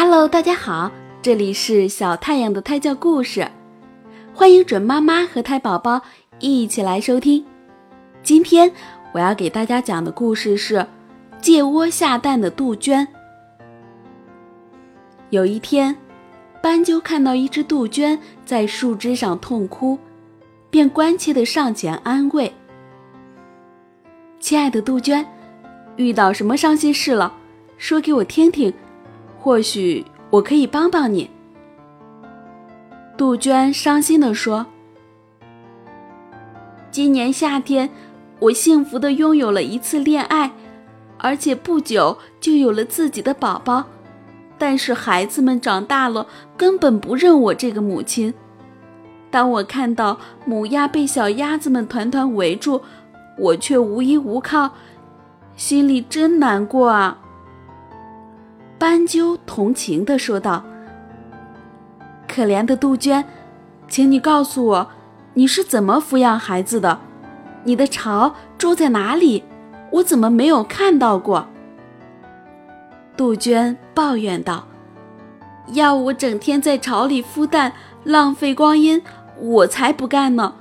Hello，大家好，这里是小太阳的胎教故事，欢迎准妈妈和胎宝宝一起来收听。今天我要给大家讲的故事是借窝下蛋的杜鹃。有一天，斑鸠看到一只杜鹃在树枝上痛哭，便关切地上前安慰：“亲爱的杜鹃，遇到什么伤心事了？说给我听听。”或许我可以帮帮你。”杜鹃伤心地说。“今年夏天，我幸福的拥有了一次恋爱，而且不久就有了自己的宝宝。但是孩子们长大了，根本不认我这个母亲。当我看到母鸭被小鸭子们团团围住，我却无依无靠，心里真难过啊。”斑鸠同情地说道：“可怜的杜鹃，请你告诉我，你是怎么抚养孩子的？你的巢住在哪里？我怎么没有看到过？”杜鹃抱怨道：“要我整天在巢里孵蛋，浪费光阴，我才不干呢！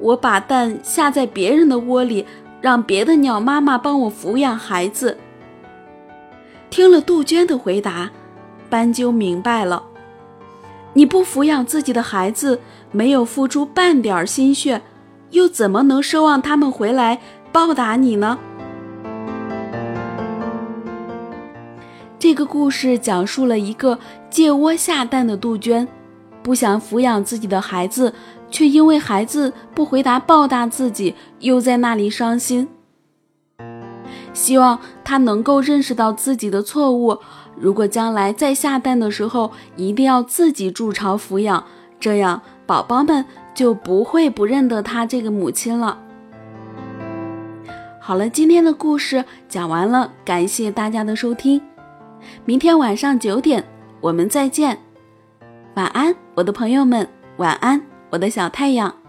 我把蛋下在别人的窝里，让别的鸟妈妈帮我抚养孩子。”听了杜鹃的回答，斑鸠明白了：你不抚养自己的孩子，没有付出半点心血，又怎么能奢望他们回来报答你呢？这个故事讲述了一个借窝下蛋的杜鹃，不想抚养自己的孩子，却因为孩子不回答报答自己，又在那里伤心。希望他能够认识到自己的错误。如果将来再下蛋的时候，一定要自己筑巢抚养，这样宝宝们就不会不认得他这个母亲了。好了，今天的故事讲完了，感谢大家的收听。明天晚上九点，我们再见。晚安，我的朋友们，晚安，我的小太阳。